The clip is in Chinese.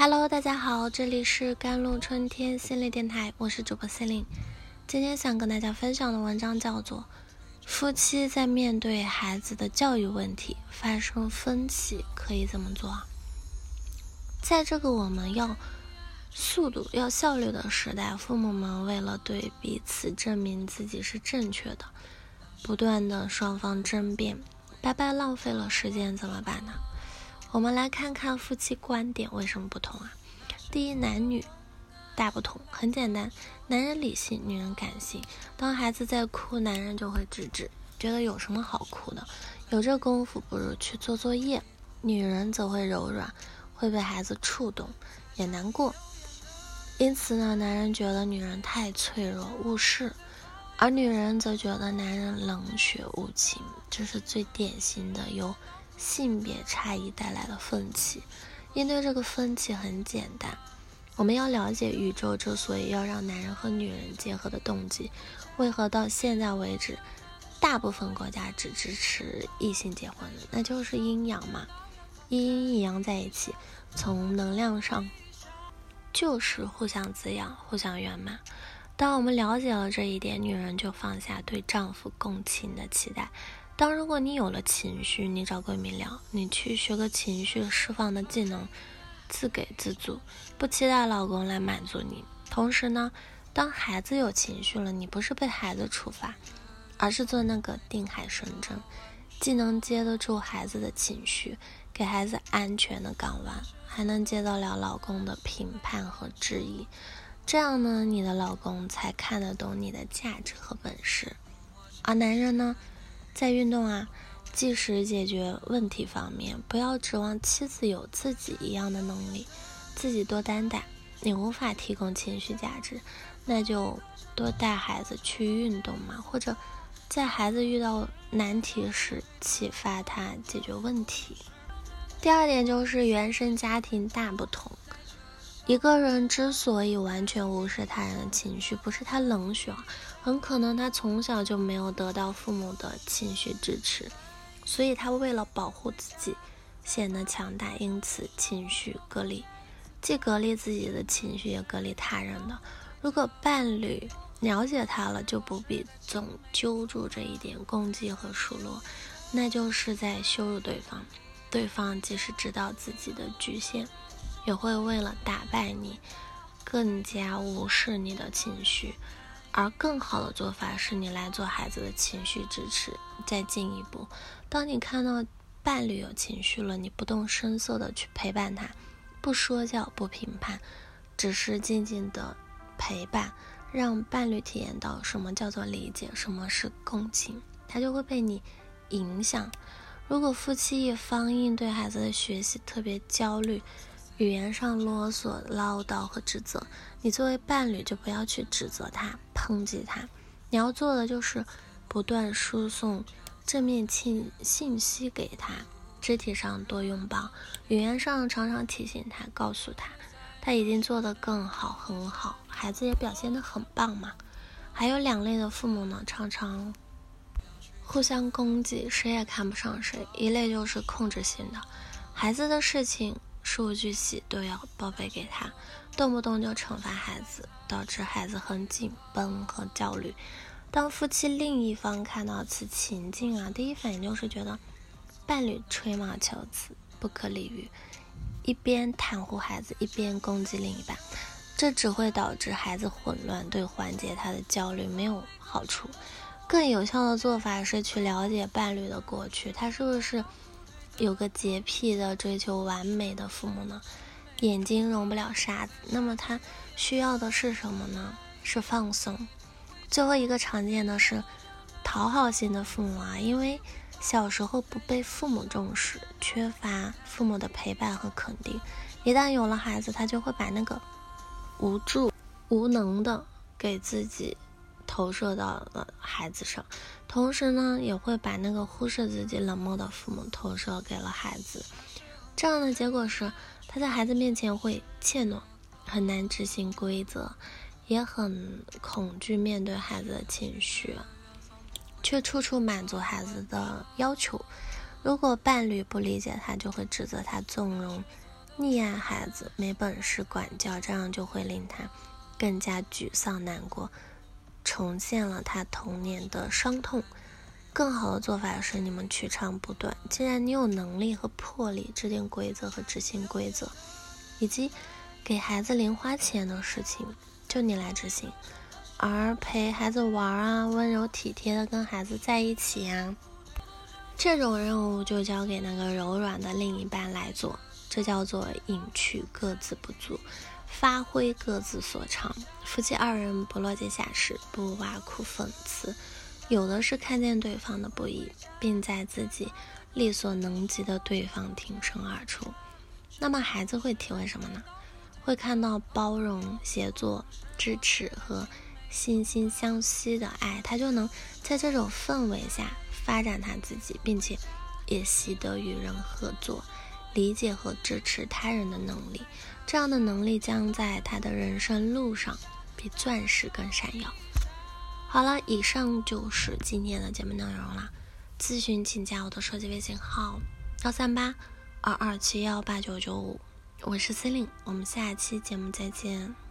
Hello，大家好，这里是甘露春天心理电台，我是主播 Celine。今天想跟大家分享的文章叫做《夫妻在面对孩子的教育问题发生分歧可以怎么做》。在这个我们要速度、要效率的时代，父母们为了对彼此证明自己是正确的，不断的双方争辩，白白浪费了时间，怎么办呢？我们来看看夫妻观点为什么不同啊？第一，男女大不同，很简单，男人理性，女人感性。当孩子在哭，男人就会制止，觉得有什么好哭的，有这功夫不如去做作业。女人则会柔软，会被孩子触动，也难过。因此呢，男人觉得女人太脆弱误事，而女人则觉得男人冷血无情。这是最典型的有。性别差异带来的分歧，应对这个分歧很简单，我们要了解宇宙之所以要让男人和女人结合的动机，为何到现在为止，大部分国家只支持异性结婚，那就是阴阳嘛，一阴一阳在一起，从能量上就是互相滋养、互相圆满。当我们了解了这一点，女人就放下对丈夫共情的期待。当如果你有了情绪，你找闺蜜聊，你去学个情绪释放的技能，自给自足，不期待老公来满足你。同时呢，当孩子有情绪了，你不是被孩子处罚，而是做那个定海神针，既能接得住孩子的情绪，给孩子安全的港湾，还能接得了老公的评判和质疑。这样呢，你的老公才看得懂你的价值和本事。而男人呢？在运动啊，即使解决问题方面，不要指望妻子有自己一样的能力，自己多担待。你无法提供情绪价值，那就多带孩子去运动嘛，或者在孩子遇到难题时启发他解决问题。第二点就是原生家庭大不同。一个人之所以完全无视他人的情绪，不是他冷血，很可能他从小就没有得到父母的情绪支持，所以他为了保护自己，显得强大，因此情绪隔离，既隔离自己的情绪，也隔离他人的。如果伴侣了解他了，就不必总揪住这一点攻击和数落，那就是在羞辱对方。对方即使知道自己的局限。也会为了打败你，更加无视你的情绪，而更好的做法是你来做孩子的情绪支持。再进一步，当你看到伴侣有情绪了，你不动声色的去陪伴他，不说教，不评判，只是静静的陪伴，让伴侣体验到什么叫做理解，什么是共情，他就会被你影响。如果夫妻一方应对孩子的学习特别焦虑，语言上啰嗦、唠叨和指责，你作为伴侣就不要去指责他、抨击他，你要做的就是不断输送正面信信息给他，肢体上多拥抱，语言上常常提醒他，告诉他他已经做得更好，很好，孩子也表现得很棒嘛。还有两类的父母呢，常常互相攻击，谁也看不上谁。一类就是控制性的，孩子的事情。数据系都要报备给他，动不动就惩罚孩子，导致孩子很紧绷和焦虑。当夫妻另一方看到此情境啊，第一反应就是觉得伴侣吹毛求疵、不可理喻，一边袒护孩子，一边攻击另一半，这只会导致孩子混乱，对缓解他的焦虑没有好处。更有效的做法是去了解伴侣的过去，他是不是？有个洁癖的追求完美的父母呢，眼睛容不了沙子。那么他需要的是什么呢？是放松。最后一个常见的是讨好型的父母啊，因为小时候不被父母重视，缺乏父母的陪伴和肯定，一旦有了孩子，他就会把那个无助、无能的给自己。投射到了孩子上，同时呢，也会把那个忽视自己、冷漠的父母投射给了孩子。这样的结果是，他在孩子面前会怯懦，很难执行规则，也很恐惧面对孩子的情绪，却处处满足孩子的要求。如果伴侣不理解他，就会指责他纵容溺爱孩子，没本事管教，这样就会令他更加沮丧难过，重现了他童年的伤痛。更好的做法是你们取长补短。既然你有能力和魄力制定规则和执行规则，以及给孩子零花钱的事情，就你来执行。而陪孩子玩啊，温柔体贴的跟孩子在一起呀，这种任务就交给那个柔软的另一半来做。这叫做隐去各自不足，发挥各自所长。夫妻二人不落井下石，不挖苦讽刺。有的是看见对方的不易，并在自己力所能及的对方挺身而出。那么孩子会体会什么呢？会看到包容、协作、支持和惺惺相惜的爱，他就能在这种氛围下发展他自己，并且也习得与人合作、理解和支持他人的能力。这样的能力将在他的人生路上比钻石更闪耀。好了，以上就是今天的节目内容了。咨询请加我的手机微信号：幺三八二二七幺八九九五，我是司令，我们下期节目再见。